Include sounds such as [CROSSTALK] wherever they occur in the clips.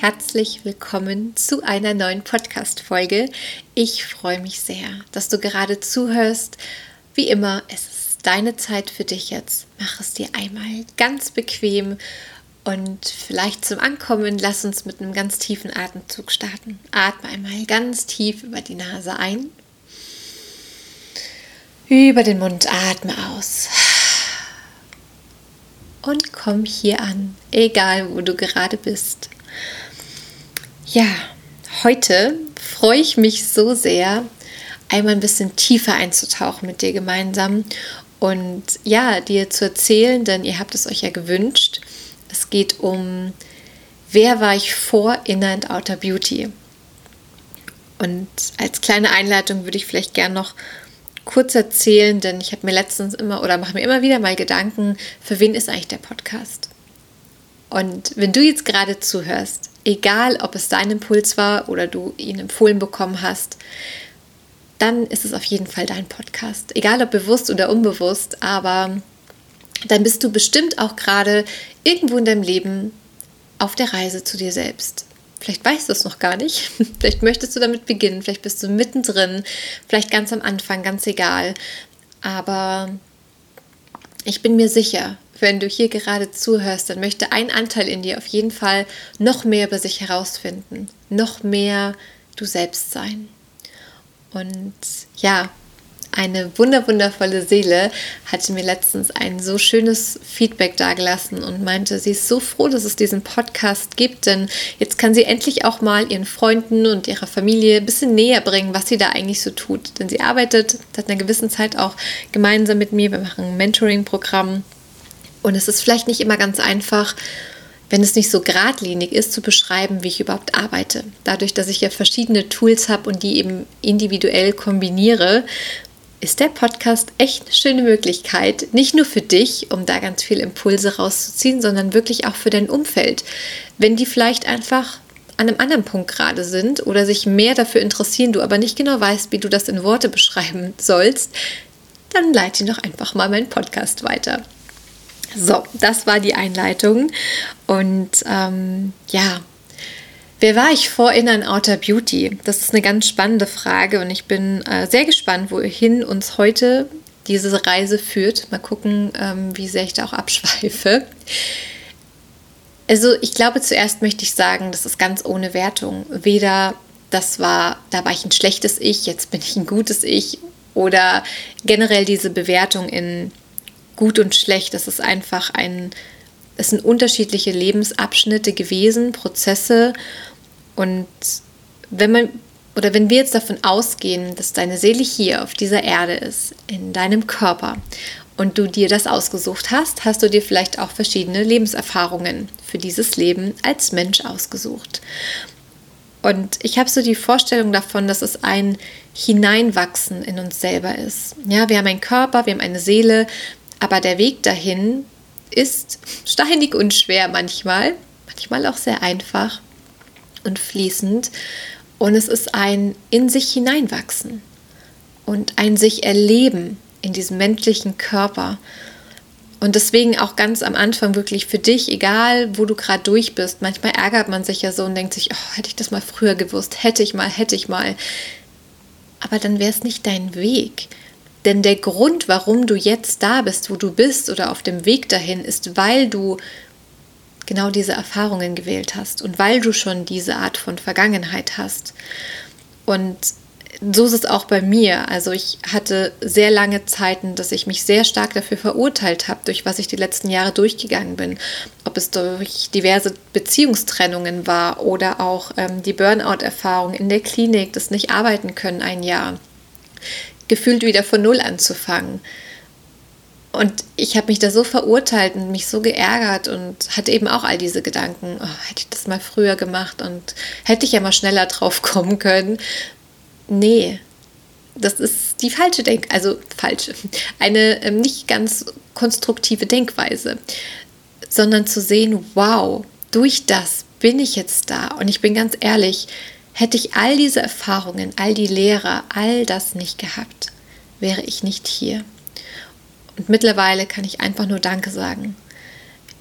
Herzlich willkommen zu einer neuen Podcast-Folge. Ich freue mich sehr, dass du gerade zuhörst. Wie immer, es ist deine Zeit für dich jetzt. Mach es dir einmal ganz bequem und vielleicht zum Ankommen lass uns mit einem ganz tiefen Atemzug starten. Atme einmal ganz tief über die Nase ein. Über den Mund atme aus. Und komm hier an, egal wo du gerade bist. Ja, heute freue ich mich so sehr, einmal ein bisschen tiefer einzutauchen mit dir gemeinsam und ja, dir zu erzählen, denn ihr habt es euch ja gewünscht. Es geht um, wer war ich vor Inner and Outer Beauty? Und als kleine Einleitung würde ich vielleicht gerne noch kurz erzählen, denn ich habe mir letztens immer oder mache mir immer wieder mal Gedanken, für wen ist eigentlich der Podcast? Und wenn du jetzt gerade zuhörst, egal ob es dein Impuls war oder du ihn empfohlen bekommen hast, dann ist es auf jeden Fall dein Podcast. Egal ob bewusst oder unbewusst, aber dann bist du bestimmt auch gerade irgendwo in deinem Leben auf der Reise zu dir selbst. Vielleicht weißt du es noch gar nicht. [LAUGHS] Vielleicht möchtest du damit beginnen. Vielleicht bist du mittendrin. Vielleicht ganz am Anfang, ganz egal. Aber ich bin mir sicher, wenn du hier gerade zuhörst, dann möchte ein Anteil in dir auf jeden Fall noch mehr über sich herausfinden, noch mehr du selbst sein. Und ja, eine wunderwundervolle Seele hatte mir letztens ein so schönes Feedback dagelassen und meinte, sie ist so froh, dass es diesen Podcast gibt, denn jetzt kann sie endlich auch mal ihren Freunden und ihrer Familie ein bisschen näher bringen, was sie da eigentlich so tut. Denn sie arbeitet seit einer gewissen Zeit auch gemeinsam mit mir. Wir machen ein Mentoring-Programm und es ist vielleicht nicht immer ganz einfach, wenn es nicht so geradlinig ist, zu beschreiben, wie ich überhaupt arbeite. Dadurch, dass ich ja verschiedene Tools habe und die eben individuell kombiniere, ist der Podcast echt eine schöne Möglichkeit, nicht nur für dich, um da ganz viele Impulse rauszuziehen, sondern wirklich auch für dein Umfeld. Wenn die vielleicht einfach an einem anderen Punkt gerade sind oder sich mehr dafür interessieren, du aber nicht genau weißt, wie du das in Worte beschreiben sollst, dann leite doch einfach mal meinen Podcast weiter. So, das war die Einleitung. Und ähm, ja, wer war ich vor Inner Outer Beauty? Das ist eine ganz spannende Frage und ich bin äh, sehr gespannt, wohin uns heute diese Reise führt. Mal gucken, ähm, wie sehr ich da auch abschweife. Also ich glaube, zuerst möchte ich sagen, das ist ganz ohne Wertung. Weder das war, da war ich ein schlechtes Ich, jetzt bin ich ein gutes Ich oder generell diese Bewertung in gut und schlecht. Das ist einfach ein, es sind unterschiedliche Lebensabschnitte gewesen, Prozesse. Und wenn man oder wenn wir jetzt davon ausgehen, dass deine Seele hier auf dieser Erde ist, in deinem Körper, und du dir das ausgesucht hast, hast du dir vielleicht auch verschiedene Lebenserfahrungen für dieses Leben als Mensch ausgesucht. Und ich habe so die Vorstellung davon, dass es ein Hineinwachsen in uns selber ist. Ja, wir haben einen Körper, wir haben eine Seele, aber der Weg dahin ist steinig und schwer manchmal, manchmal auch sehr einfach und fließend. Und es ist ein in sich hineinwachsen und ein sich erleben in diesem menschlichen Körper. Und deswegen auch ganz am Anfang wirklich für dich, egal wo du gerade durch bist, manchmal ärgert man sich ja so und denkt sich, oh, hätte ich das mal früher gewusst, hätte ich mal, hätte ich mal. Aber dann wäre es nicht dein Weg. Denn der Grund, warum du jetzt da bist, wo du bist oder auf dem Weg dahin, ist, weil du genau diese Erfahrungen gewählt hast und weil du schon diese Art von Vergangenheit hast. Und so ist es auch bei mir. Also ich hatte sehr lange Zeiten, dass ich mich sehr stark dafür verurteilt habe, durch was ich die letzten Jahre durchgegangen bin. Ob es durch diverse Beziehungstrennungen war oder auch ähm, die Burnout-Erfahrung in der Klinik, das nicht arbeiten können ein Jahr gefühlt wieder von Null anzufangen. Und ich habe mich da so verurteilt und mich so geärgert und hatte eben auch all diese Gedanken, oh, hätte ich das mal früher gemacht und hätte ich ja mal schneller drauf [LAUGHS] kommen können. Nee, das ist die falsche Denk, also falsche, eine ähm, nicht ganz konstruktive Denkweise, sondern zu sehen, wow, durch das bin ich jetzt da. Und ich bin ganz ehrlich, hätte ich all diese Erfahrungen, all die Lehrer, all das nicht gehabt, wäre ich nicht hier. Und mittlerweile kann ich einfach nur Danke sagen.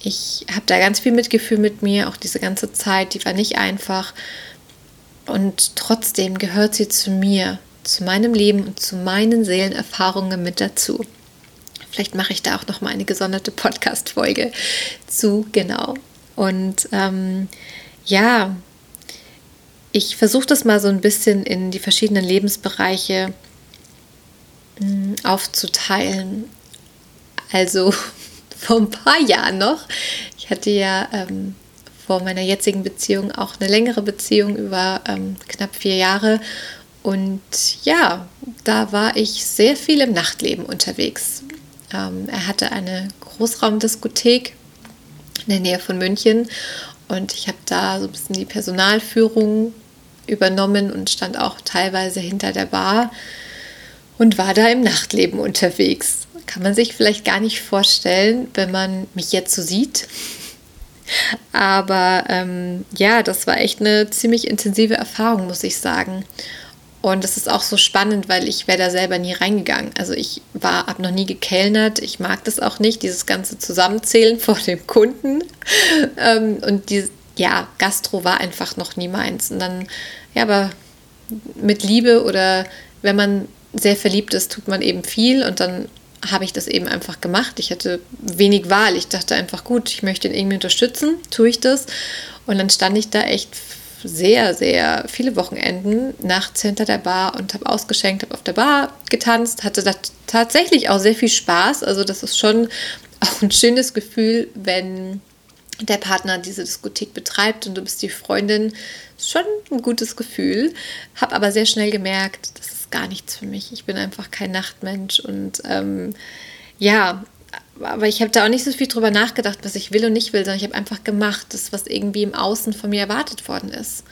Ich habe da ganz viel Mitgefühl mit mir, auch diese ganze Zeit, die war nicht einfach. Und trotzdem gehört sie zu mir, zu meinem Leben und zu meinen Seelenerfahrungen mit dazu. Vielleicht mache ich da auch noch mal eine gesonderte Podcast-Folge zu, genau. Und ähm, ja, ich versuche das mal so ein bisschen in die verschiedenen Lebensbereiche mh, hm, aufzuteilen. Also [LAUGHS] vor ein paar Jahren noch. Ich hatte ja ähm, vor meiner jetzigen Beziehung auch eine längere Beziehung über ähm, knapp vier Jahre. Und ja, da war ich sehr viel im Nachtleben unterwegs. Ähm, er hatte eine Großraumdiskothek in der Nähe von München und ich habe da so ein bisschen die Personalführung übernommen und stand auch teilweise hinter der Bar und war da im Nachtleben unterwegs. Kann man sich vielleicht gar nicht vorstellen, wenn man mich jetzt so sieht. Aber ähm, ja, das war echt eine ziemlich intensive Erfahrung, muss ich sagen. Und das ist auch so spannend, weil ich wäre da selber nie reingegangen. Also ich war, habe noch nie gekellnert. Ich mag das auch nicht, dieses ganze Zusammenzählen [LAUGHS] vor dem Kunden. Ähm, und die, ja, Gastro war einfach noch nie meins. Und dann, ja, aber mit Liebe oder wenn man sehr verliebt ist, tut man eben viel und dann habe ich das eben einfach gemacht. Ich hatte wenig Wahl. Ich dachte einfach, gut, ich möchte ihn irgendwie unterstützen, tue ich das. Und dann stand ich da echt sehr, sehr viele Wochenenden nachts hinter der Bar und habe ausgeschenkt, habe auf der Bar getanzt, hatte da tatsächlich auch sehr viel Spaß. Also das ist schon [LAUGHS] auch ein schönes Gefühl, wenn der Partner diese Diskothek betreibt und du bist die Freundin. Schon ein gutes Gefühl. Habe aber sehr schnell gemerkt, das ist gar nichts für mich. Ich bin einfach kein Nachtmensch und ähm, ja, aber ich habe da auch nicht so viel drüber nachgedacht, was ich will und nicht will, sondern ich habe einfach gemacht, das, was irgendwie im Außen von mir erwartet worden ist.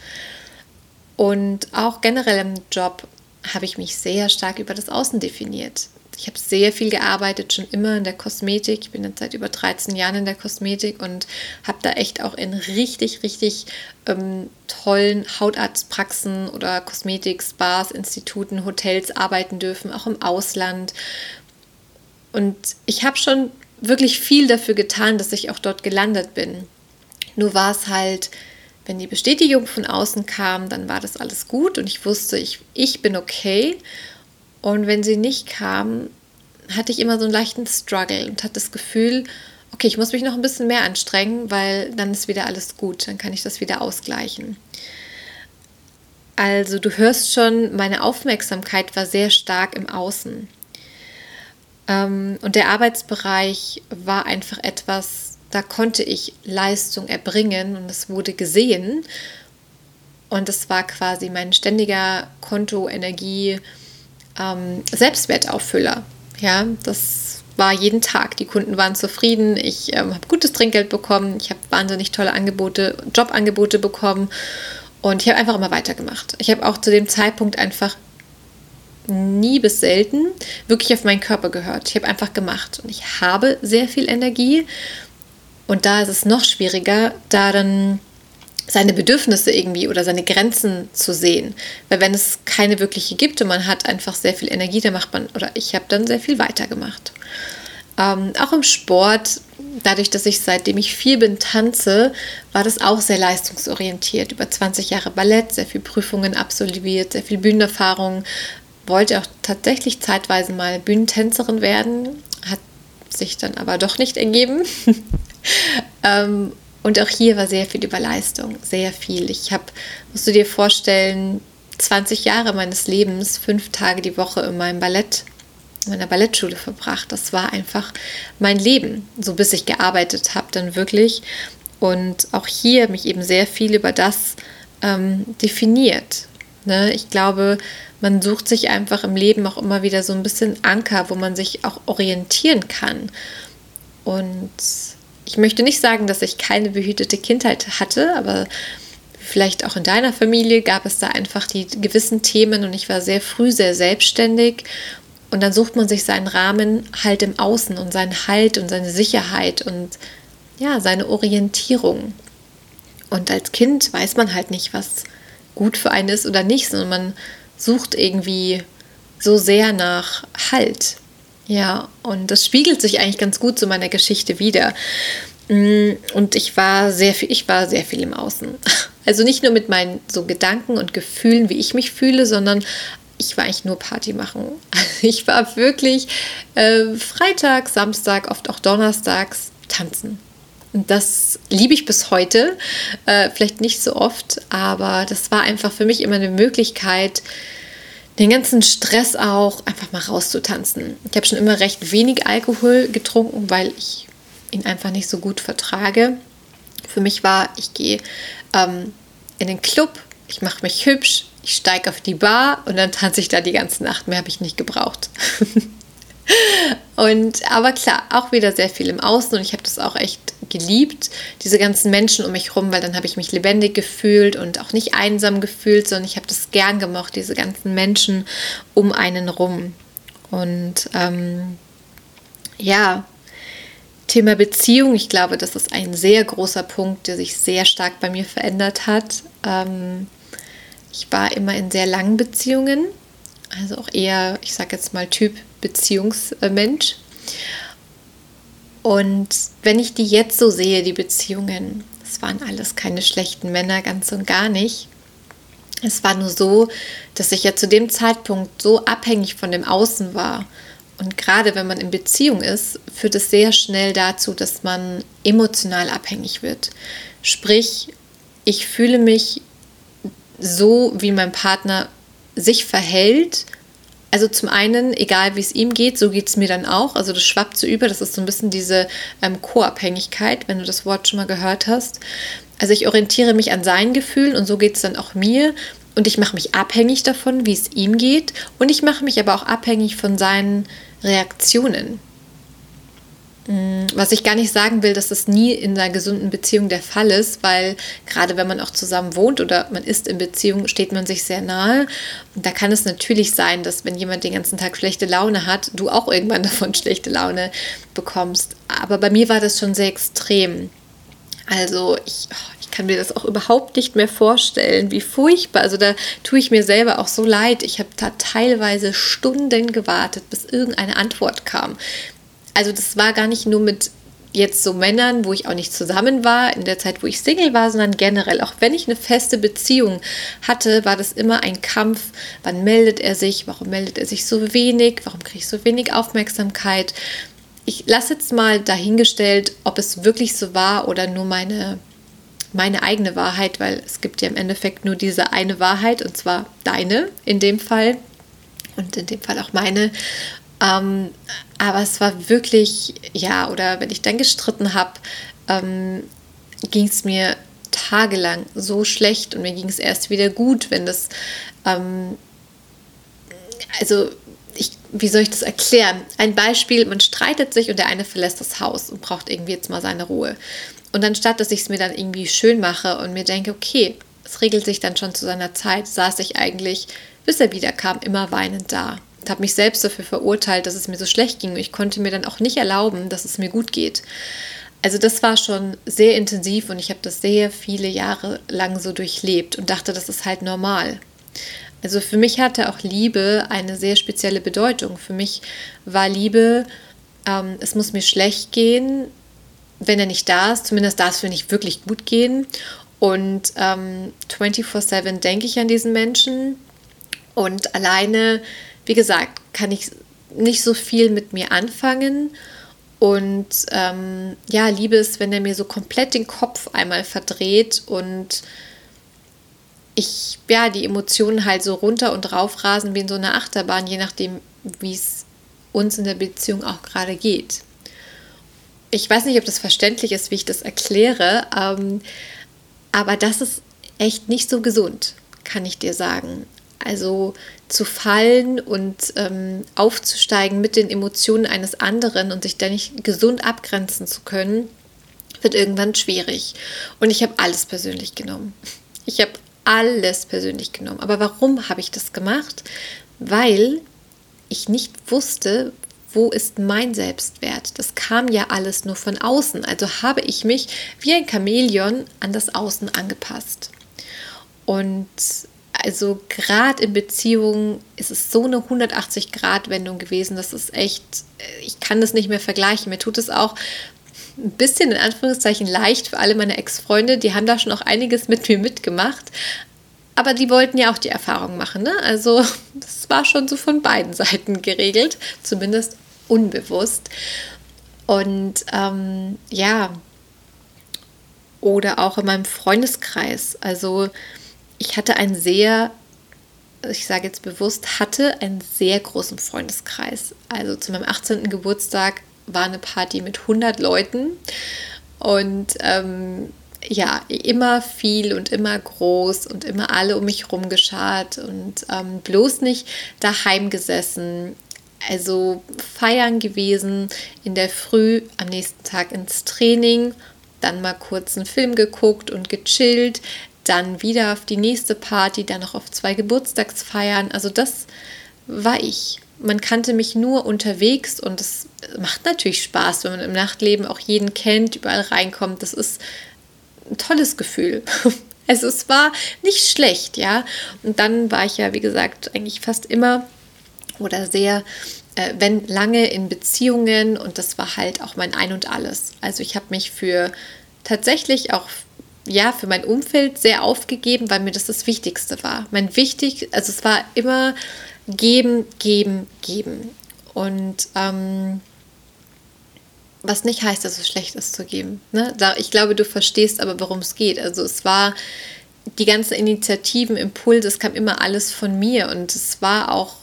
Und auch generell im Job habe ich mich sehr stark über das Außen definiert. Ich habe sehr viel gearbeitet, schon immer in der Kosmetik. Ich bin jetzt seit über 13 Jahren in der Kosmetik und habe da echt auch in richtig, richtig ähm, tollen Hautarztpraxen oder Kosmetik, Spas, Instituten, Hotels arbeiten dürfen, auch im Ausland. Und ich habe schon wirklich viel dafür getan, dass ich auch dort gelandet bin. Nur war es halt, wenn die Bestätigung von außen kam, dann war das alles gut und ich wusste, ich, ich bin okay. Und wenn sie nicht kam, hatte ich immer so einen leichten Struggle und hatte das Gefühl, okay, ich muss mich noch ein bisschen mehr anstrengen, weil dann ist wieder alles gut, dann kann ich das wieder ausgleichen. Also du hörst schon, meine Aufmerksamkeit war sehr stark im Außen. Ähm, und der Arbeitsbereich war einfach etwas, da konnte ich Leistung erbringen und es wurde gesehen. Und es war quasi mein ständiger Konto, Energie, ähm, Selbstwertauffüller. Ja, das war jeden Tag. Die Kunden waren zufrieden. Ich ähm, habe gutes Trinkgeld bekommen. Ich habe wahnsinnig tolle Angebote, Jobangebote bekommen. Und ich habe einfach immer weitergemacht. Ich habe auch zu dem Zeitpunkt einfach nie bis selten wirklich auf meinen Körper gehört. Ich habe einfach gemacht und ich habe sehr viel Energie und da ist es noch schwieriger, da dann seine Bedürfnisse irgendwie oder seine Grenzen zu sehen. Weil wenn es keine wirkliche gibt und man hat einfach sehr viel Energie, dann macht man, oder ich habe dann sehr viel weitergemacht. Ähm, auch im Sport, dadurch, dass ich seitdem ich viel bin tanze, war das auch sehr leistungsorientiert. Über 20 Jahre Ballett, sehr viel Prüfungen absolviert, sehr viel Bühnenerfahrung, wollte auch tatsächlich zeitweise mal Bühnentänzerin werden, hat sich dann aber doch nicht ergeben. [LAUGHS] ähm, und auch hier war sehr viel über Leistung, sehr viel. Ich habe, musst du dir vorstellen, 20 Jahre meines Lebens, fünf Tage die Woche in meinem Ballett, in meiner Ballettschule verbracht. Das war einfach mein Leben, so bis ich gearbeitet habe, dann wirklich. Und auch hier mich eben sehr viel über das ähm, definiert Ne? Ich glaube, man sucht sich einfach im Leben auch immer wieder so ein bisschen Anker, wo man sich auch orientieren kann. Und ich möchte nicht sagen, dass ich keine behütete Kindheit hatte, aber vielleicht auch in deiner Familie gab es da einfach die gewissen Themen und ich war sehr früh sehr selbstständig und dann sucht man sich seinen Rahmen halt im Außen und seinen Halt und seine Sicherheit und ja, seine Orientierung. Und als Kind weiß man halt nicht, was gut für einen ist oder nicht, sondern man sucht irgendwie so sehr nach Halt. Ja, und das spiegelt sich eigentlich ganz gut zu meiner Geschichte wieder. Mm, und ich war sehr viel, ich war sehr viel im Außen. [LAUGHS] Also nicht nur mit meinen so Gedanken und Gefühlen, wie ich mich fühle, sondern ich war eigentlich nur Party machen. [LAUGHS] ich war wirklich äh, Freitag, Samstag, oft auch Donnerstags tanzen. Und das liebe ich bis heute. Äh, vielleicht nicht so oft, aber das war einfach für mich immer eine Möglichkeit, den ganzen Stress auch einfach mal rauszutanzen. Ich habe schon immer recht wenig Alkohol getrunken, weil ich ihn einfach nicht so gut vertrage. Für mich war, ich gehe ähm, in den Club, ich mache mich hübsch, ich steige auf die Bar und dann tanze ich da die ganze Nacht. Mehr habe ich nicht gebraucht. [LAUGHS] und aber klar, auch wieder sehr viel im Außen und ich habe das auch echt geliebt, diese ganzen Menschen um mich herum, weil dann habe ich mich lebendig gefühlt und auch nicht einsam gefühlt, sondern ich habe das gern gemocht, diese ganzen Menschen um einen rum. Und ähm, ja, Thema Beziehung, ich glaube, das ist ein sehr großer Punkt, der sich sehr stark bei mir verändert hat. Ähm, ich war immer in sehr langen Beziehungen, also auch eher, ich sage jetzt mal, Typ Beziehungsmensch. Und wenn ich die jetzt so sehe, die Beziehungen, es waren alles keine schlechten Männer, ganz und gar nicht. Es war nur so, dass ich ja zu dem Zeitpunkt so abhängig von dem Außen war. Und gerade wenn man in Beziehung ist, führt es sehr schnell dazu, dass man emotional abhängig wird. Sprich, ich fühle mich so, wie mein Partner sich verhält, also zum einen, egal wie es ihm geht, so geht es mir dann auch. Also das schwappt so über. Das ist so ein bisschen diese ähm, Co-Abhängigkeit, wenn du das Wort schon mal gehört hast. Also ich orientiere mich an seinen Gefühlen und so geht es dann auch mir. Und ich mache mich abhängig davon, wie es ihm geht. Und ich mache mich aber auch abhängig von seinen Reaktionen. Mm, was ich gar nicht sagen will, dass das nie in einer gesunden Beziehung der Fall ist, weil gerade wenn man auch zusammen wohnt oder man ist in Beziehung, steht man sich sehr nahe. Und da kann es natürlich sein, dass wenn jemand den ganzen Tag schlechte Laune hat, du auch irgendwann [LAUGHS] davon schlechte Laune bekommst. Aber bei mir war das schon sehr extrem. Also ich, oh, ich kann mir das auch überhaupt nicht mehr vorstellen, wie furchtbar. Also da tue ich mir selber auch so leid. Ich habe da teilweise Stunden gewartet, bis irgendeine Antwort kam also das war gar nicht nur mit jetzt so Männern, wo ich auch nicht zusammen war, in der Zeit, wo ich Single war, sondern generell. Auch wenn ich eine feste Beziehung hatte, war das immer ein Kampf. Wann meldet er sich? Warum meldet er sich so wenig? Warum kriege ich so wenig Aufmerksamkeit? Ich lasse jetzt mal dahingestellt, ob es wirklich so war oder nur meine, meine eigene Wahrheit, weil es gibt ja im Endeffekt nur diese eine Wahrheit und zwar deine in dem Fall und in dem Fall auch meine. Ähm, aber es war wirklich, ja, oder wenn ich dann gestritten habe, ähm, ging es mir tagelang so schlecht und mir ging es erst wieder gut, wenn das, ähm, also ich, wie soll ich das erklären? Ein Beispiel, man streitet sich und der eine verlässt das Haus und braucht irgendwie jetzt mal seine Ruhe. Und anstatt, dass ich es mir dann irgendwie schön mache und mir denke, okay, es regelt sich dann schon zu seiner Zeit, saß ich eigentlich, bis er wiederkam, immer weinend da habe mich selbst dafür verurteilt, dass es mir so schlecht ging. Ich konnte mir dann auch nicht erlauben, dass es mir gut geht. Also das war schon sehr intensiv und ich habe das sehr viele Jahre lang so durchlebt und dachte, das ist halt normal. Also für mich hatte auch Liebe eine sehr spezielle Bedeutung. Für mich war Liebe, ähm, es muss mir schlecht gehen, wenn er nicht da ist. Zumindest darf es mir nicht wirklich gut gehen. Und ähm, 24/7 denke ich an diesen Menschen. Und alleine wie gesagt, kann ich nicht so viel mit mir anfangen. Und ähm, ja, liebe es, wenn er mir so komplett den Kopf einmal verdreht und ich, ja, die Emotionen halt so runter und rauf rasen wie in so einer Achterbahn, je nachdem, wie es uns in der Beziehung auch gerade geht. Ich weiß nicht, ob das verständlich ist, wie ich das erkläre, ähm, aber das ist echt nicht so gesund, kann ich dir sagen. Also zu fallen und ähm, aufzusteigen mit den Emotionen eines anderen und sich da nicht gesund abgrenzen zu können, wird irgendwann schwierig. Und ich habe alles persönlich genommen. Ich habe alles persönlich genommen. Aber warum habe ich das gemacht? Weil ich nicht wusste, wo ist mein Selbstwert? Das kam ja alles nur von außen. Also habe ich mich wie ein Chamäleon an das Außen angepasst. Und also gerade in Beziehungen ist es so eine 180-Grad-Wendung gewesen. Das ist echt, ich kann das nicht mehr vergleichen. Mir tut es auch ein bisschen in Anführungszeichen leicht für alle meine Ex-Freunde. Die haben da schon auch einiges mit mir mitgemacht. Aber die wollten ja auch die Erfahrung machen. Ne? Also [LAUGHS] das war schon so von beiden Seiten geregelt, zumindest unbewusst. Und ähm, ja, oder auch in meinem Freundeskreis. Also ich hatte einen sehr, ich sage jetzt bewusst, hatte einen sehr großen Freundeskreis. Also zu meinem 18. Geburtstag war eine Party mit 100 Leuten und ähm, ja, immer viel und immer groß und immer alle um mich herum geschart und ähm, bloß nicht daheim gesessen. Also feiern gewesen, in der Früh, am nächsten Tag ins Training, dann mal kurz einen Film geguckt und gechillt, dann wieder auf die nächste Party, dann noch auf zwei Geburtstagsfeiern. Also das war ich. Man kannte mich nur unterwegs und es macht natürlich Spaß, wenn man im Nachtleben auch jeden kennt, überall reinkommt. Das ist ein tolles Gefühl. Also [LAUGHS] es war nicht schlecht, ja. Und dann war ich ja, wie gesagt, eigentlich fast immer oder sehr, äh, wenn lange in Beziehungen und das war halt auch mein Ein und alles. Also ich habe mich für tatsächlich auch ja, für mein Umfeld sehr aufgegeben, weil mir das das Wichtigste war. Mein wichtig, also es war immer geben, geben, geben. Und ähm, was nicht heißt, dass es schlecht ist zu geben. Ne? Ich glaube, du verstehst aber, worum es geht. Also es war die ganzen Initiativen, Impulse, es kam immer alles von mir und es war auch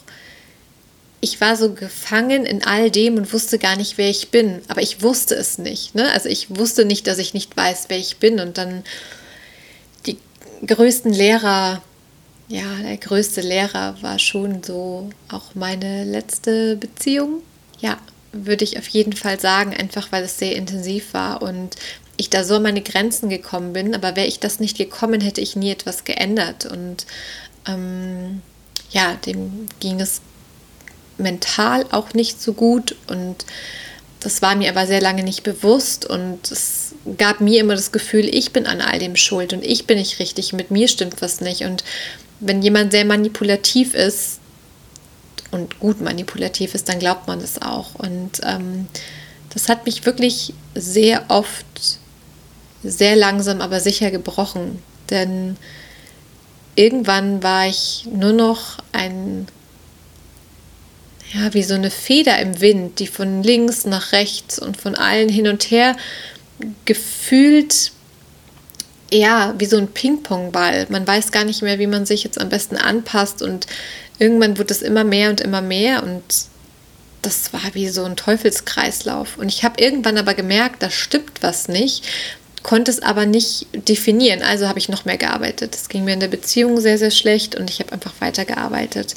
ich war so gefangen in all dem und wusste gar nicht, wer ich bin. Aber ich wusste es nicht. Ne? Also ich wusste nicht, dass ich nicht weiß, wer ich bin. Und dann die größten Lehrer, ja, der größte Lehrer war schon so auch meine letzte Beziehung. Ja, würde ich auf jeden Fall sagen, einfach weil es sehr intensiv war und ich da so an meine Grenzen gekommen bin. Aber wäre ich das nicht gekommen, hätte ich nie etwas geändert. Und ähm, ja, dem ging es mental auch nicht so gut und das war mir aber sehr lange nicht bewusst und es gab mir immer das Gefühl, ich bin an all dem schuld und ich bin nicht richtig, mit mir stimmt was nicht. Und wenn jemand sehr manipulativ ist und gut manipulativ ist, dann glaubt man das auch. Und ähm, das hat mich wirklich sehr oft, sehr langsam, aber sicher gebrochen. Denn irgendwann war ich nur noch ein ja, wie so eine Feder im Wind, die von links nach rechts und von allen hin und her gefühlt, ja, wie so ein Ping-Pong-Ball. Man weiß gar nicht mehr, wie man sich jetzt am besten anpasst und irgendwann wird es immer mehr und immer mehr und das war wie so ein Teufelskreislauf. Und ich habe irgendwann aber gemerkt, da stimmt was nicht, konnte es aber nicht definieren. Also habe ich noch mehr gearbeitet. Es ging mir in der Beziehung sehr, sehr schlecht und ich habe einfach weitergearbeitet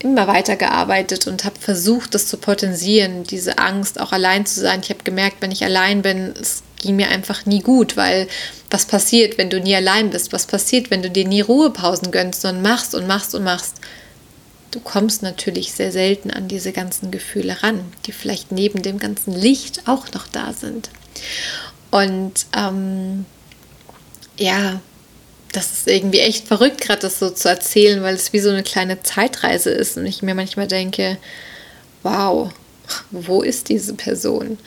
immer weiter gearbeitet und habe versucht, das zu potenzieren, diese Angst, auch allein zu sein. Ich habe gemerkt, wenn ich allein bin, es ging mir einfach nie gut, weil was passiert, wenn du nie allein bist? Was passiert, wenn du dir nie Ruhepausen gönnst, sondern machst und machst und machst? Du kommst natürlich sehr selten an diese ganzen Gefühle ran, die vielleicht neben dem ganzen Licht auch noch da sind. Und ähm, ja, das ist irgendwie echt verrückt, gerade das so zu erzählen, weil es wie so eine kleine Zeitreise ist und ich mir manchmal denke, wow, wo ist diese Person?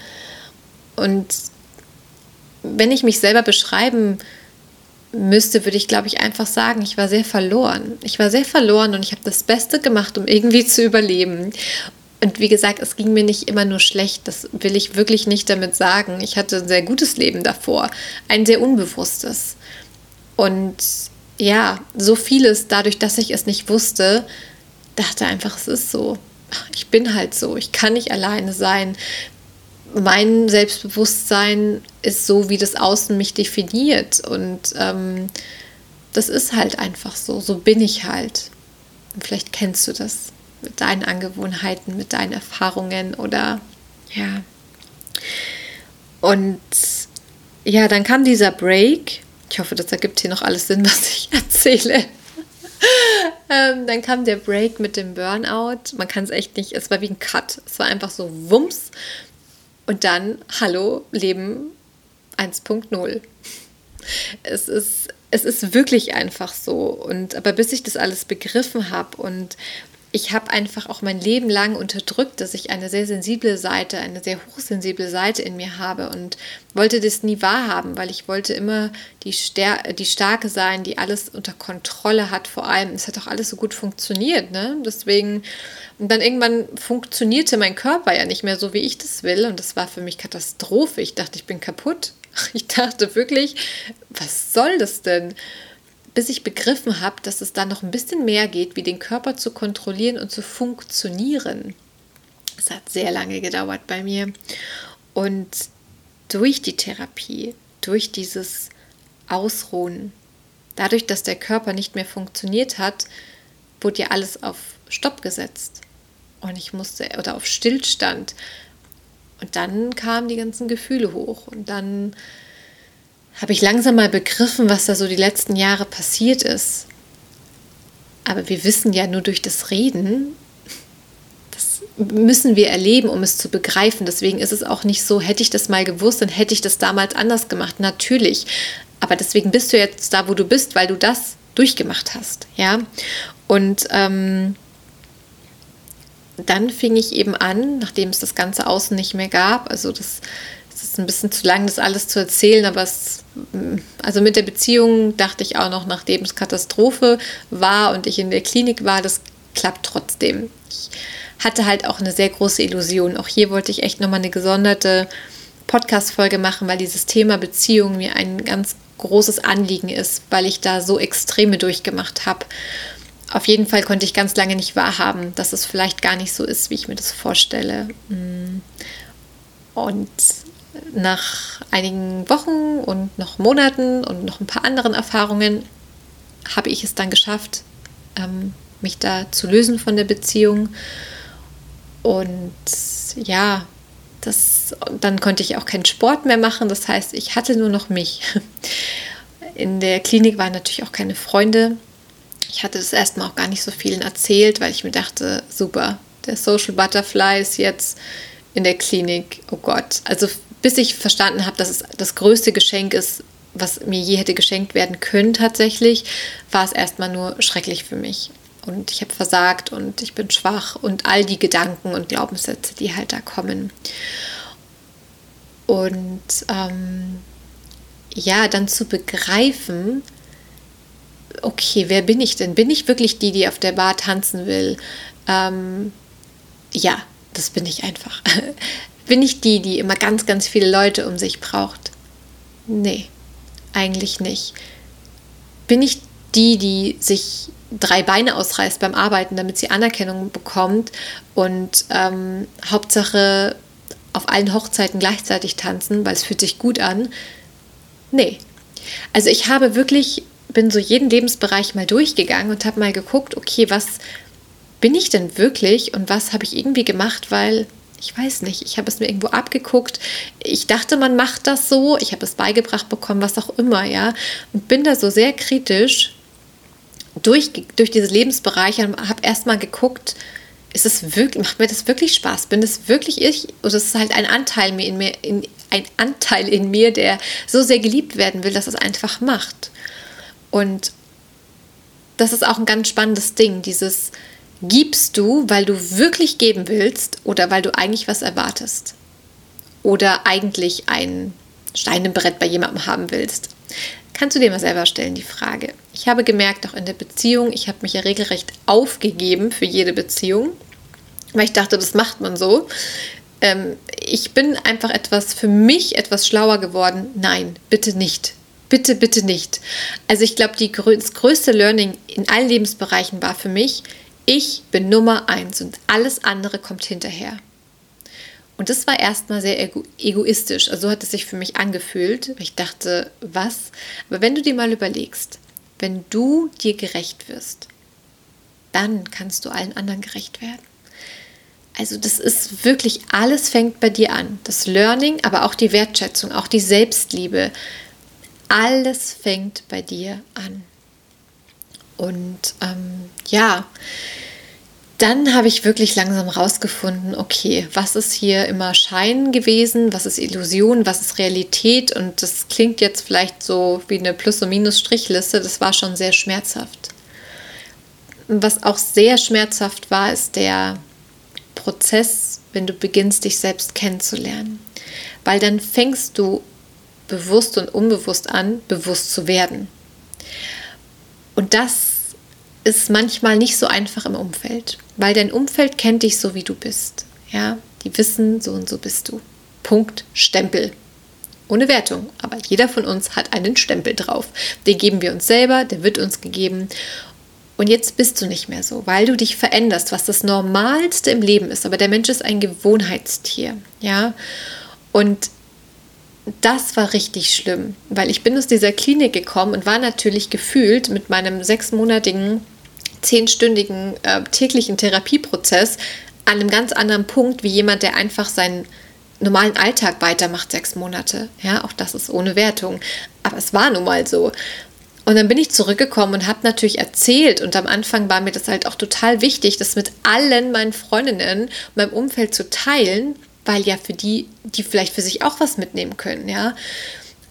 Und wenn ich mich selber beschreiben müsste, würde ich, glaube ich, einfach sagen, ich war sehr verloren. Ich war sehr verloren und ich habe das Beste gemacht, um irgendwie zu überleben. Und wie gesagt, es ging mir nicht immer nur schlecht, das will ich wirklich nicht damit sagen. Ich hatte ein sehr gutes Leben davor, ein sehr unbewusstes. Und ja, so vieles, dadurch, dass ich es nicht wusste, dachte einfach, es ist so. Ich bin halt so. Ich kann nicht alleine sein. Mein Selbstbewusstsein ist so, wie das Außen mich definiert. Und ähm, das ist halt einfach so. So bin ich halt. Vielleicht kennst du das mit deinen Angewohnheiten, mit deinen Erfahrungen oder ja. Und ja, dann kam dieser Break. Ich hoffe, das ergibt hier noch alles Sinn, [LAUGHS] was ich erzähle. ähm, dann kam der Break mit dem Burnout. Man kann es echt nicht, es war wie ein Cut. Es war einfach so Wumms. Und dann, hallo, Leben 1.0. Es ist, es ist wirklich einfach so. Und aber bis ich das alles begriffen habe und ich habe einfach auch mein Leben lang unterdrückt, dass ich eine sehr sensible Seite, eine sehr hochsensible Seite in mir habe und wollte das nie wahrhaben, weil ich wollte immer die, Stär die Starke sein, die alles unter Kontrolle hat. Vor allem, es hat auch alles so gut funktioniert. Ne? Deswegen, und dann irgendwann funktionierte mein Körper ja nicht mehr so, wie ich das will. Und das war für mich Katastrophe. Ich dachte, ich bin kaputt. [LAUGHS] Ich dachte wirklich, was soll das denn? Bis ich begriffen habe, dass es da noch ein bisschen mehr geht, wie den Körper zu kontrollieren und zu funktionieren. Es hat sehr lange gedauert bei mir. Und durch die Therapie, durch dieses Ausruhen, dadurch, dass der Körper nicht mehr funktioniert hat, wurde ja alles auf Stopp gesetzt. Und ich musste, oder auf Stillstand. Und dann kamen die ganzen Gefühle hoch. Und dann habe ich langsam mal begriffen, was da so die letzten Jahre passiert ist. Aber wir wissen ja nur durch das Reden, das müssen wir erleben, um es zu begreifen. Deswegen ist es auch nicht so, hätte ich das mal gewusst, dann hätte ich das damals anders gemacht. Natürlich. Aber deswegen bist du jetzt da, wo du bist, weil du das durchgemacht hast. Ja. Und ähm, dann fing ich eben an, nachdem es das ganze Außen nicht mehr gab, also das ist ein bisschen zu lang, das alles zu erzählen, aber es, also mit der Beziehung dachte ich auch noch, nachdem es Katastrophe war und ich in der Klinik war, das klappt trotzdem. Ich hatte halt auch eine sehr große Illusion. Auch hier wollte ich echt nochmal eine gesonderte Podcast-Folge machen, weil dieses Thema Beziehung mir ein ganz großes Anliegen ist, weil ich da so Extreme durchgemacht habe. Auf jeden Fall konnte ich ganz lange nicht wahrhaben, dass es vielleicht gar nicht so ist, wie ich mir das vorstelle. Mm. Und nach einigen Wochen und noch Monaten und noch ein paar anderen Erfahrungen habe ich es dann geschafft, ähm, mich da zu lösen von der Beziehung. Und ja, das, dann konnte ich auch keinen Sport mehr machen. Das heißt, ich hatte nur noch mich. [LAUGHS] In der Klinik waren natürlich auch keine Freunde. Ich hatte das erstmal auch gar nicht so vielen erzählt, weil ich mir dachte, super, der Social Butterfly ist jetzt in der Klinik. Oh Gott. Also bis ich verstanden habe, dass es das größte Geschenk ist, was mir je hätte geschenkt werden können tatsächlich, war es erstmal nur schrecklich für mich. Und ich habe versagt und ich bin schwach und all die Gedanken und Glaubenssätze, die halt da kommen. Und ähm, ja, dann zu begreifen, okay, wer bin ich denn? Bin ich wirklich die, die auf der Bar tanzen will? Ähm, ja, das bin ich einfach. [LAUGHS] Bin ich die, die immer ganz, ganz viele Leute um sich braucht? Nee, eigentlich nicht. Bin ich die, die sich drei Beine ausreißt beim Arbeiten, damit sie Anerkennung bekommt und ähm, Hauptsache auf allen Hochzeiten gleichzeitig tanzen, weil es fühlt sich gut an? Nee. Also ich habe wirklich, bin so jeden Lebensbereich mal durchgegangen und habe mal geguckt, okay, was bin ich denn wirklich und was habe ich irgendwie gemacht, weil ich weiß nicht, ich habe es mir irgendwo abgeguckt. Ich dachte, man macht das so. Ich habe es beigebracht bekommen, was auch immer, ja. Und bin da so sehr kritisch durch, durch diese Lebensbereiche und habe erstmal geguckt, ist es wirklich, macht mir das wirklich Spaß? Bin das wirklich ich? Oder ist es halt ein Anteil in mir, in, ein Anteil in mir, der so sehr geliebt werden will, dass es einfach macht? Und das ist auch ein ganz spannendes Ding, dieses Gibst du, weil du wirklich geben willst oder weil du eigentlich was erwartest? Oder eigentlich ein Stein im Brett bei jemandem haben willst? Kannst du dir mal selber stellen, die Frage. Ich habe gemerkt, auch in der Beziehung, ich habe mich ja regelrecht aufgegeben für jede Beziehung, weil ich dachte, das macht man so. Ähm, ich bin einfach etwas, für mich etwas schlauer geworden. Nein, bitte nicht. Bitte, bitte nicht. Also ich glaube, das größte Learning in allen Lebensbereichen war für mich, ich bin Nummer eins und alles andere kommt hinterher. Und das war erstmal sehr ego egoistisch. Also so hat es sich für mich angefühlt. Ich dachte, was? Aber wenn du dir mal überlegst, wenn du dir gerecht wirst, dann kannst du allen anderen gerecht werden. Also das ist wirklich, alles fängt bei dir an. Das Learning, aber auch die Wertschätzung, auch die Selbstliebe. Alles fängt bei dir an. Und ähm, ja, dann habe ich wirklich langsam rausgefunden, okay, was ist hier immer Schein gewesen, was ist Illusion, was ist Realität und das klingt jetzt vielleicht so wie eine Plus- und Minus-Strichliste, das war schon sehr schmerzhaft. Was auch sehr schmerzhaft war, ist der Prozess, wenn du beginnst, dich selbst kennenzulernen. Weil dann fängst du bewusst und unbewusst an, bewusst zu werden. Und das ist manchmal nicht so einfach im Umfeld, weil dein Umfeld kennt dich so, wie du bist. Ja, die wissen, so und so bist du. Punkt, Stempel. Ohne Wertung, aber jeder von uns hat einen Stempel drauf. Den geben wir uns selber, der wird uns gegeben. Und jetzt bist du nicht mehr so, weil du dich veränderst, was das Normalste im Leben ist. Aber der Mensch ist ein Gewohnheitstier. Ja, und das war richtig schlimm, weil ich bin aus dieser Klinik gekommen und war natürlich gefühlt mit meinem sechsmonatigen, zehnstündigen äh, täglichen Therapieprozess an einem ganz anderen Punkt wie jemand, der einfach seinen normalen Alltag weitermacht, sechs Monate. Ja, auch das ist ohne Wertung. Aber es war nun mal so. Und dann bin ich zurückgekommen und habe natürlich erzählt. Und am Anfang war mir das halt auch total wichtig, das mit allen meinen Freundinnen, meinem Umfeld zu teilen, weil ja für die, die vielleicht für sich auch was mitnehmen können, ja.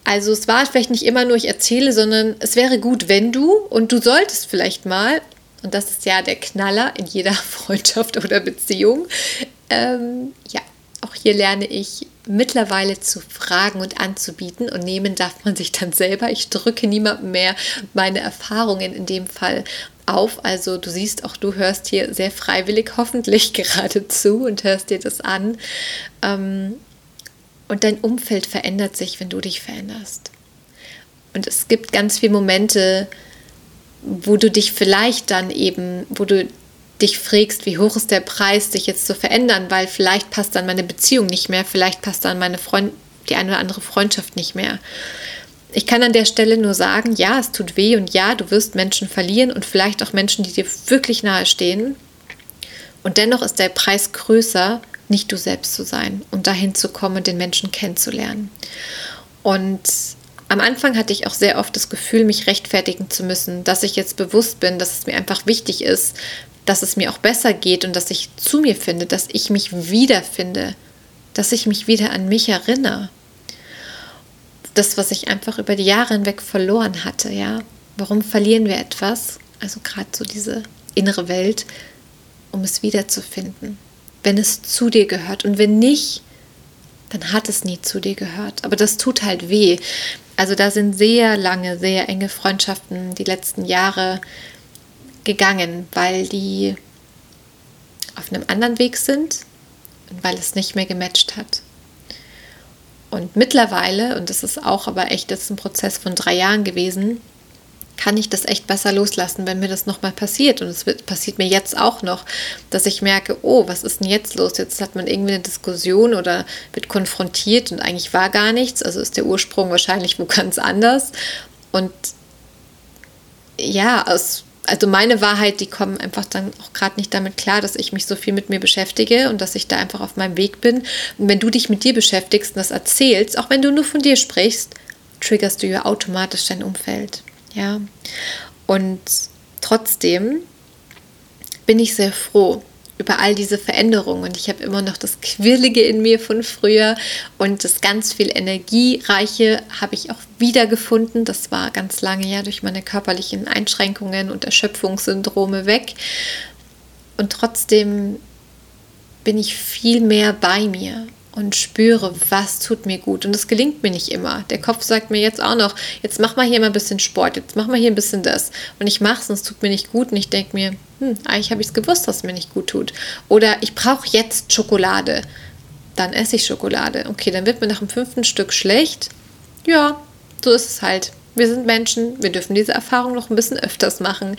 Also es war vielleicht nicht immer nur ich erzähle, sondern es wäre gut, wenn du und du solltest vielleicht mal, und das ist ja der Knaller in jeder [LAUGHS] Freundschaft oder Beziehung, ähm, ja, auch hier lerne ich mittlerweile zu fragen und anzubieten und nehmen darf man sich dann selber. Ich drücke niemandem mehr meine Erfahrungen in dem Fall auf. Also du siehst, auch du hörst hier sehr freiwillig hoffentlich [LAUGHS] gerade zu und hörst dir das an. Ähm, und dein Umfeld verändert sich, wenn du dich veränderst. Und es gibt ganz viele Momente, wo du dich vielleicht dann eben, wo du dich fragst, wie hoch ist der Preis, dich jetzt zu verändern, weil vielleicht passt dann meine Beziehung nicht mehr, vielleicht passt dann meine Freund, die eine oder andere Freundschaft nicht mehr. Ich kann an der Stelle nur sagen, ja, es tut weh und ja, du wirst Menschen verlieren und vielleicht auch Menschen, die dir wirklich nahe stehen. Und dennoch ist der Preis größer, nicht du selbst zu sein und dahin zu kommen, den Menschen kennenzulernen. Und am Anfang hatte ich auch sehr oft das Gefühl, mich rechtfertigen zu müssen, dass ich jetzt bewusst bin, dass es mir einfach wichtig ist, dass es mir auch besser geht und dass ich zu mir finde, dass ich mich wiederfinde, dass ich mich wieder an mich erinnere das, was ich einfach über die Jahre hinweg verloren hatte, ja. Warum verlieren wir etwas? Also gerade so diese innere Welt, um es wiederzufinden. Wenn es zu dir gehört und wenn nicht, dann hat es nie zu dir gehört. Aber das tut halt weh. Also da sind sehr lange, sehr enge Freundschaften die letzten Jahre gegangen, weil die auf einem anderen Weg sind und weil es nicht mehr gematcht hat. Und mittlerweile, und das ist auch aber echt jetzt ein Prozess von drei Jahren gewesen, kann ich das echt besser loslassen, wenn mir das nochmal passiert. Und es passiert mir jetzt auch noch, dass ich merke, oh, was ist denn jetzt los? Jetzt hat man irgendwie eine Diskussion oder wird konfrontiert und eigentlich war gar nichts. Also ist der Ursprung wahrscheinlich wo ganz anders. Und ja, aus also meine Wahrheit, die kommen einfach dann auch gerade nicht damit klar, dass ich mich so viel mit mir beschäftige und dass ich da einfach auf meinem Weg bin. Und wenn du dich mit dir beschäftigst und das erzählst, auch wenn du nur von dir sprichst, triggerst du ja automatisch dein Umfeld. Ja. Und trotzdem bin ich sehr froh, über all diese Veränderungen. Und ich habe immer noch das Quirlige in mir von früher und das ganz viel Energiereiche habe ich auch wiedergefunden. Das war ganz lange ja durch meine körperlichen Einschränkungen und Erschöpfungssyndrome weg. Und trotzdem bin ich viel mehr bei mir und spüre, was tut mir gut. Und das gelingt mir nicht immer. Der Kopf sagt mir jetzt auch noch, jetzt mach mal hier mal ein bisschen Sport, jetzt mach mal hier ein bisschen das. Und ich mache es und es tut mir nicht gut. Und ich denke mir, hm, eigentlich habe ich es gewusst, dass es mir nicht gut tut. Oder ich brauche jetzt Schokolade. Dann esse ich Schokolade. Okay, dann wird mir nach dem fünften Stück schlecht. Ja, so ist es halt. Wir sind Menschen, wir dürfen diese Erfahrung noch ein bisschen öfters machen.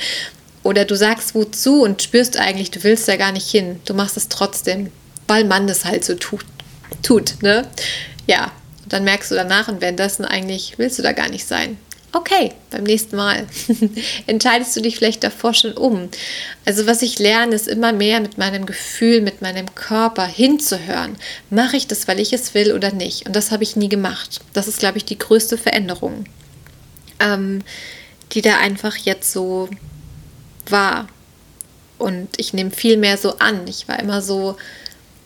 Oder du sagst wozu und spürst eigentlich, du willst da gar nicht hin. Du machst es trotzdem, weil man das halt so tut tut. Ne? Ja, dann merkst du danach, und währenddessen eigentlich willst du da gar nicht sein. Okay, beim nächsten Mal [LAUGHS] entscheidest du dich vielleicht davor schon um. Also was ich lerne, ist immer mehr mit meinem Gefühl, mit meinem Körper hinzuhören. Mache ich das, weil ich es will oder nicht? Und das habe ich nie gemacht. Das ist, glaube ich, die größte Veränderung, ähm, die da einfach jetzt so war. Und ich nehme viel mehr so an. Ich war immer so,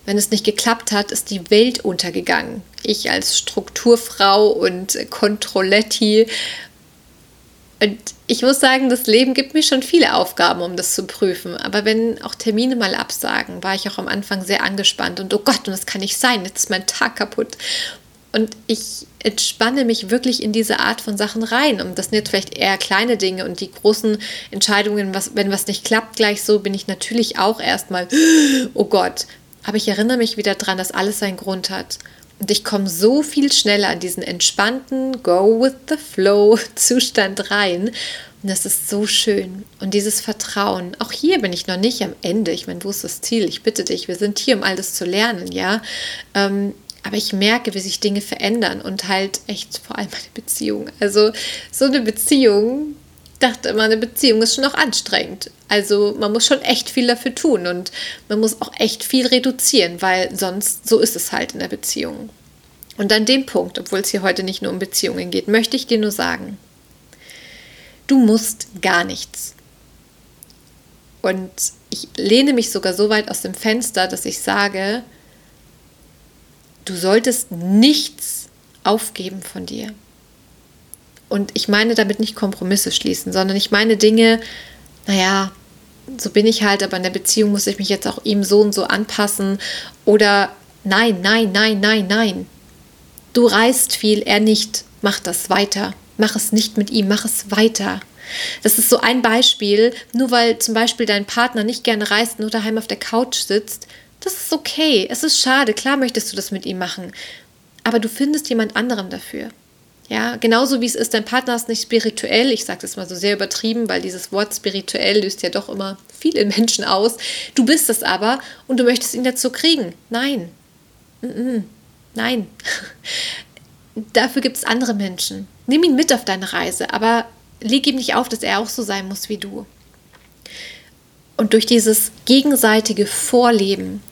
wenn es nicht geklappt hat, ist die Welt untergegangen. Ich als Strukturfrau und Kontrolletti und ich muss sagen, das Leben gibt mir schon viele Aufgaben, um das zu prüfen. Aber wenn auch Termine mal absagen, war ich auch am Anfang sehr angespannt und oh Gott, und das kann nicht sein, jetzt ist mein Tag kaputt. Und ich entspanne mich wirklich in diese Art von Sachen rein. Und das sind jetzt vielleicht eher kleine Dinge und die großen Entscheidungen, was, wenn was nicht klappt, gleich so, bin ich natürlich auch erstmal, oh Gott. Aber ich erinnere mich wieder daran, dass alles seinen Grund hat. Und ich komme so viel schneller an diesen entspannten Go with the Flow [LAUGHS] Zustand rein. Und das ist so schön. Und dieses Vertrauen, auch hier bin ich noch nicht am Ende. Ich meine, wo ist das Ziel? Ich bitte dich, wir sind hier, um all das zu lernen, ja. Ähm, aber ich merke, wie sich Dinge verändern und halt echt vor allem meine Beziehung. Also so eine Beziehung, dachte immer, eine Beziehung ist schon auch anstrengend. Also man muss schon echt viel dafür tun und man muss auch echt viel reduzieren, weil sonst so ist es halt in der Beziehung. Und an dem Punkt, obwohl es hier heute nicht nur um Beziehungen geht, möchte ich dir nur sagen, du musst gar nichts. Und ich lehne mich sogar so weit aus dem Fenster, dass ich sage, du solltest nichts aufgeben von dir. Und ich meine damit nicht Kompromisse schließen, sondern ich meine Dinge, naja, so bin ich halt, aber in der Beziehung muss ich mich jetzt auch ihm so und so anpassen. Oder nein, nein, nein, nein, nein. Du reist viel, er nicht. Mach das weiter. Mach es nicht mit ihm, mach es weiter. Das ist so ein Beispiel, nur weil zum Beispiel dein Partner nicht gerne reist, nur daheim auf der Couch sitzt, das ist okay. Es ist schade, klar möchtest du das mit ihm machen. Aber du findest jemand anderen dafür. Ja, genauso wie es ist, dein Partner ist nicht spirituell. Ich sage das mal so sehr übertrieben, weil dieses Wort spirituell löst ja doch immer viel in [LAUGHS] Menschen aus. Du bist es aber und du möchtest ihn dazu kriegen. Nein. Nein. [LAUGHS] Dafür gibt es andere Menschen. Nimm ihn mit auf deine Reise, aber leg ihm nicht auf, dass er auch so sein muss wie du. Und durch dieses gegenseitige Vorleben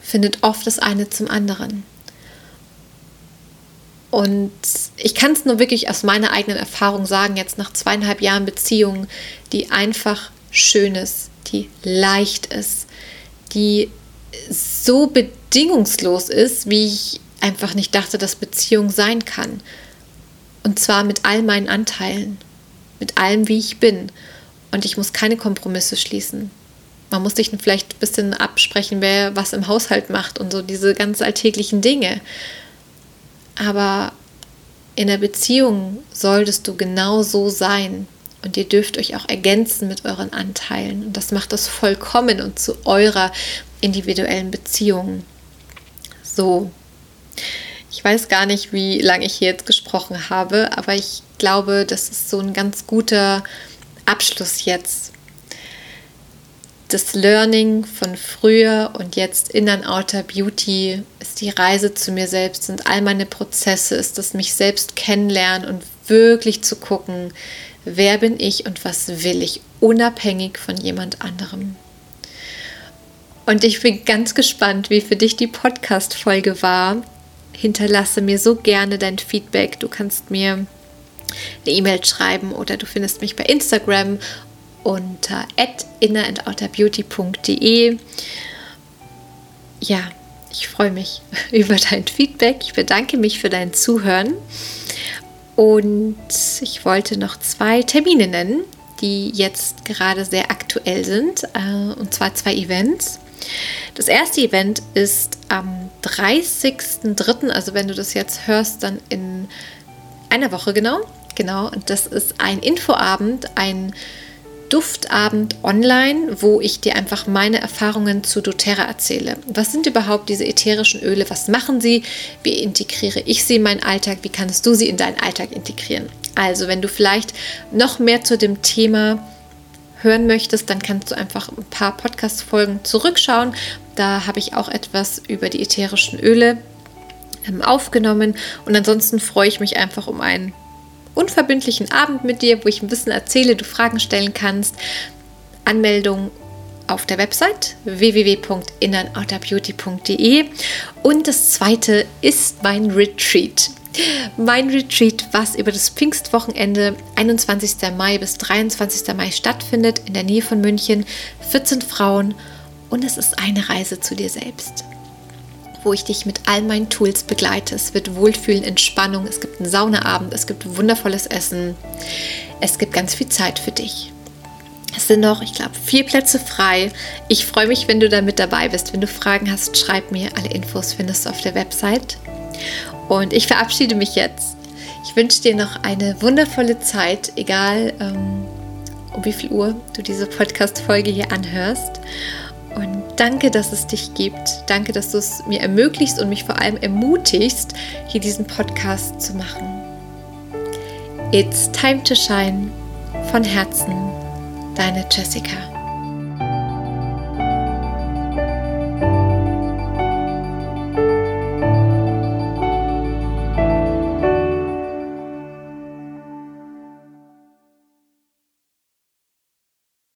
findet oft das eine zum anderen. Und ich kann es nur wirklich aus meiner eigenen Erfahrung sagen, jetzt nach zweieinhalb Jahren Beziehung, die einfach schön ist, die leicht ist, die so bedingungslos ist, wie ich einfach nicht dachte, dass Beziehung sein kann. Und zwar mit all meinen Anteilen, mit allem, wie ich bin. Und ich muss keine Kompromisse schließen. Man muss sich vielleicht ein bisschen absprechen, wer was im Haushalt macht und so diese ganz alltäglichen Dinge. Aber in der Beziehung solltest du genau so sein. Und ihr dürft euch auch ergänzen mit euren Anteilen. Und das macht das vollkommen und zu eurer individuellen Beziehung. So. Ich weiß gar nicht, wie lange ich hier jetzt gesprochen habe, aber ich glaube, das ist so ein ganz guter Abschluss jetzt das Learning von früher und jetzt in an Outer Beauty die Reise zu mir selbst, sind all meine Prozesse, ist das mich selbst kennenlernen und wirklich zu gucken, wer bin ich und was will ich, unabhängig von jemand anderem. Und ich bin ganz gespannt, wie für dich die Podcast-Folge war. Hinterlasse mir so gerne dein Feedback. Du kannst mir eine E-Mail schreiben oder du findest mich bei Instagram unter innerandoutterbeauty.de. Ja, ich freue mich [LAUGHS] über dein Feedback. Ich bedanke mich für dein Zuhören. Und ich wollte noch zwei Termine nennen, die jetzt gerade sehr aktuell sind. Äh, und zwar zwei Events. Das erste Event ist am 30.03., also wenn du das jetzt hörst, dann in einer Woche genau. Genau, und das ist ein Infoabend, ein Duftabend online, wo ich dir einfach meine Erfahrungen zu doTERRA erzähle. Was sind überhaupt diese ätherischen Öle? Was machen sie? Wie integriere ich sie in meinen Alltag? Wie kannst du sie in deinen Alltag integrieren? Also, wenn du vielleicht noch mehr zu dem Thema hören möchtest, dann kannst du einfach ein paar Podcast-Folgen zurückschauen. Da habe ich auch etwas über die ätherischen Öle ähm, aufgenommen. Und ansonsten freue ich mich einfach um ein unverbindlichen Abend mit dir, wo ich ein bisschen erzähle, du Fragen stellen kannst. Anmeldung auf der Website www.innernouterbeauty.de und das zweite ist mein Retreat. Mein Retreat, was über das Pfingstwochenende 21. Mai bis 23. Mai stattfindet, in der Nähe von München. 14 Frauen und es ist eine Reise zu dir selbst wo ich dich mit all meinen Tools begleite. Es wird Wohlfühlen, Entspannung, es gibt einen Saunaabend, es gibt wundervolles Essen, es gibt ganz viel Zeit für dich. Es sind noch, ich glaube, vier Plätze frei. Ich freue mich, wenn du da mit dabei bist. Wenn du Fragen hast, schreib mir. Alle Infos findest du auf der Website. Und ich verabschiede mich jetzt. Ich wünsche dir noch eine wundervolle Zeit, egal ähm, um wie viel Uhr du diese Podcast-Folge hier anhörst. Und danke, dass es dich gibt. Danke, dass du es mir ermöglicht und mich vor allem ermutigst, hier diesen Podcast zu machen. It's time to shine. Von Herzen, deine Jessica.